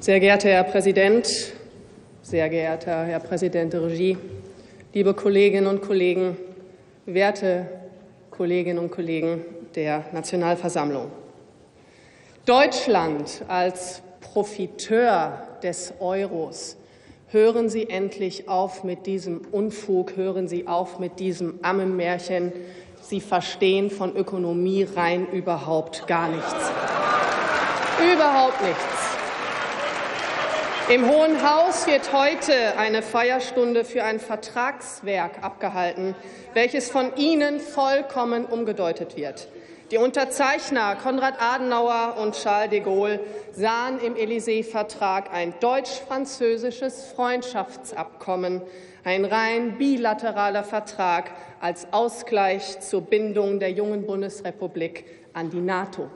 Sehr geehrter Herr Präsident, sehr geehrter Herr Präsident der Regie, liebe Kolleginnen und Kollegen, werte Kolleginnen und Kollegen der Nationalversammlung. Deutschland als Profiteur des Euros. Hören Sie endlich auf mit diesem Unfug, hören Sie auf mit diesem Ammenmärchen. Sie verstehen von Ökonomie rein überhaupt gar nichts. Überhaupt nichts. Im Hohen Haus wird heute eine Feierstunde für ein Vertragswerk abgehalten, welches von Ihnen vollkommen umgedeutet wird. Die Unterzeichner Konrad Adenauer und Charles de Gaulle sahen im Élysée-Vertrag ein deutsch-französisches Freundschaftsabkommen, ein rein bilateraler Vertrag als Ausgleich zur Bindung der jungen Bundesrepublik an die NATO.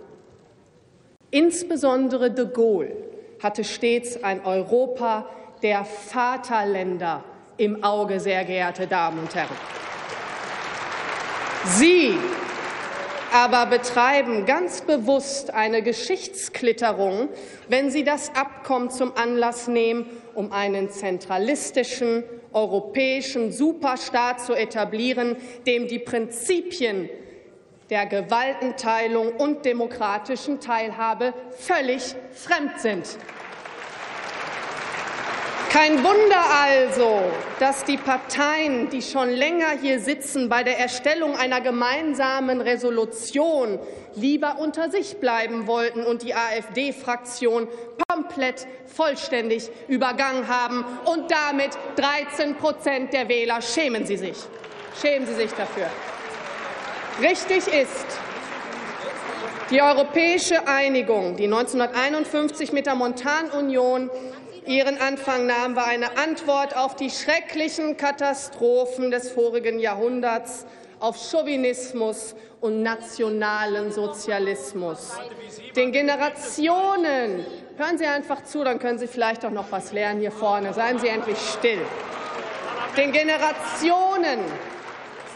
Insbesondere de Gaulle hatte stets ein Europa der Vaterländer im Auge, sehr geehrte Damen und Herren. Sie aber betreiben ganz bewusst eine Geschichtsklitterung, wenn sie das Abkommen zum Anlass nehmen, um einen zentralistischen europäischen Superstaat zu etablieren, dem die Prinzipien der Gewaltenteilung und demokratischen Teilhabe völlig fremd sind. Kein Wunder also, dass die Parteien, die schon länger hier sitzen, bei der Erstellung einer gemeinsamen Resolution lieber unter sich bleiben wollten und die AfD-Fraktion komplett vollständig übergangen haben. Und damit 13 Prozent der Wähler schämen Sie sich. Schämen Sie sich dafür. Richtig ist, die europäische Einigung, die 1951 mit der Montanunion ihren Anfang nahm, war eine Antwort auf die schrecklichen Katastrophen des vorigen Jahrhunderts, auf Chauvinismus und nationalen Sozialismus. Den Generationen, hören Sie einfach zu, dann können Sie vielleicht auch noch was lernen hier vorne. Seien Sie endlich still. Den Generationen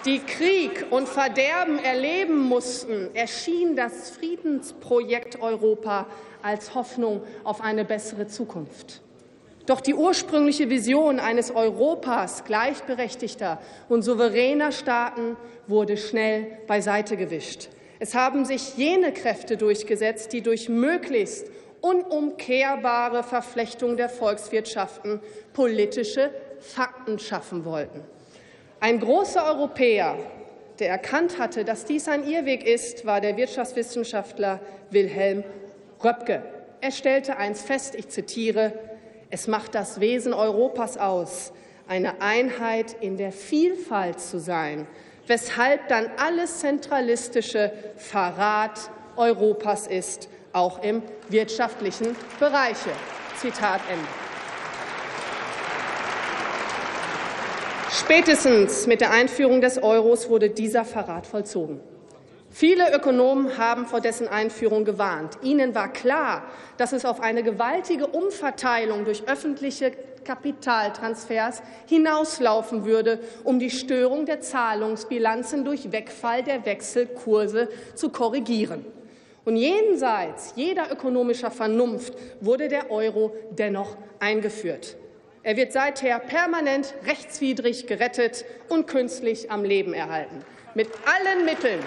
die Krieg und Verderben erleben mussten, erschien das Friedensprojekt Europa als Hoffnung auf eine bessere Zukunft. Doch die ursprüngliche Vision eines Europas gleichberechtigter und souveräner Staaten wurde schnell beiseite gewischt. Es haben sich jene Kräfte durchgesetzt, die durch möglichst unumkehrbare Verflechtung der Volkswirtschaften politische Fakten schaffen wollten. Ein großer Europäer, der erkannt hatte, dass dies ein Irrweg ist, war der Wirtschaftswissenschaftler Wilhelm Röpke. Er stellte eins fest, ich zitiere, es macht das Wesen Europas aus, eine Einheit in der Vielfalt zu sein, weshalb dann alles zentralistische Verrat Europas ist, auch im wirtschaftlichen Bereiche. Zitat Ende. Spätestens mit der Einführung des Euros wurde dieser Verrat vollzogen. Viele Ökonomen haben vor dessen Einführung gewarnt. Ihnen war klar, dass es auf eine gewaltige Umverteilung durch öffentliche Kapitaltransfers hinauslaufen würde, um die Störung der Zahlungsbilanzen durch Wegfall der Wechselkurse zu korrigieren. Und jenseits jeder ökonomischer Vernunft wurde der Euro dennoch eingeführt. Er wird seither permanent rechtswidrig gerettet und künstlich am Leben erhalten. Mit allen Mitteln,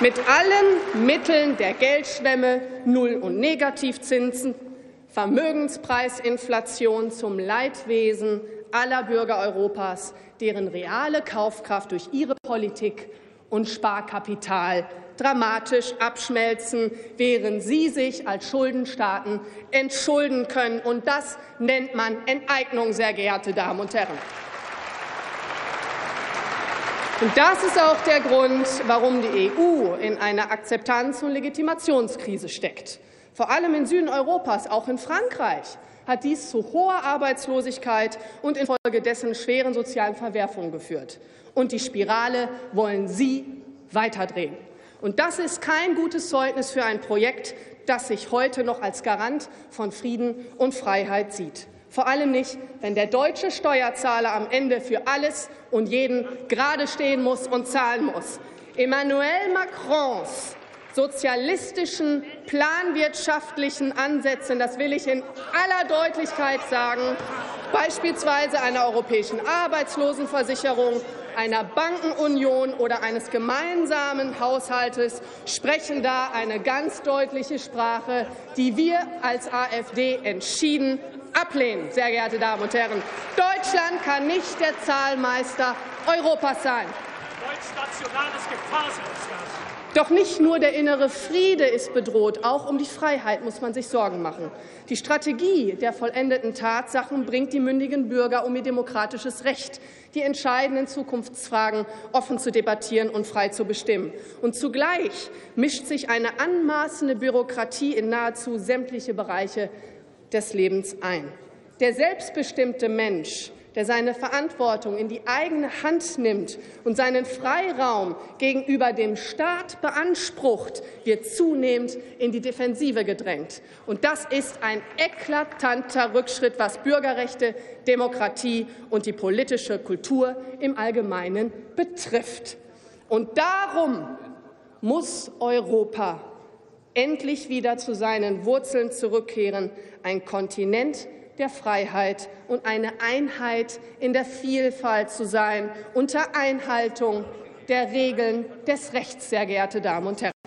mit allen Mitteln der Geldschwemme, Null- und Negativzinsen, Vermögenspreisinflation zum Leidwesen aller Bürger Europas, deren reale Kaufkraft durch ihre Politik und Sparkapital dramatisch abschmelzen, während sie sich als Schuldenstaaten entschulden können. Und das nennt man Enteignung, sehr geehrte Damen und Herren. Und das ist auch der Grund, warum die EU in einer Akzeptanz- und Legitimationskrise steckt. Vor allem im Süden Europas, auch in Frankreich, hat dies zu hoher Arbeitslosigkeit und infolgedessen schweren sozialen Verwerfungen geführt. Und die Spirale wollen Sie weiterdrehen. Und das ist kein gutes Zeugnis für ein Projekt, das sich heute noch als Garant von Frieden und Freiheit sieht. Vor allem nicht, wenn der deutsche Steuerzahler am Ende für alles und jeden gerade stehen muss und zahlen muss. Emmanuel Macrons sozialistischen, planwirtschaftlichen Ansätzen, das will ich in aller Deutlichkeit sagen, beispielsweise einer europäischen Arbeitslosenversicherung, einer Bankenunion oder eines gemeinsamen Haushaltes sprechen da eine ganz deutliche Sprache, die wir als AfD entschieden ablehnen. Sehr geehrte Damen und Herren, Deutschland kann nicht der Zahlmeister Europas sein. Deutschnationales Gefahrselsgas. Doch nicht nur der innere Friede ist bedroht, auch um die Freiheit muss man sich Sorgen machen. Die Strategie der vollendeten Tatsachen bringt die mündigen Bürger um ihr demokratisches Recht, die entscheidenden Zukunftsfragen offen zu debattieren und frei zu bestimmen. Und zugleich mischt sich eine anmaßende Bürokratie in nahezu sämtliche Bereiche des Lebens ein. Der selbstbestimmte Mensch der seine Verantwortung in die eigene Hand nimmt und seinen Freiraum gegenüber dem Staat beansprucht, wird zunehmend in die Defensive gedrängt. Und das ist ein eklatanter Rückschritt, was Bürgerrechte, Demokratie und die politische Kultur im Allgemeinen betrifft. Und darum muss Europa endlich wieder zu seinen Wurzeln zurückkehren, ein Kontinent, der Freiheit und eine Einheit in der Vielfalt zu sein, unter Einhaltung der Regeln des Rechts, sehr geehrte Damen und Herren.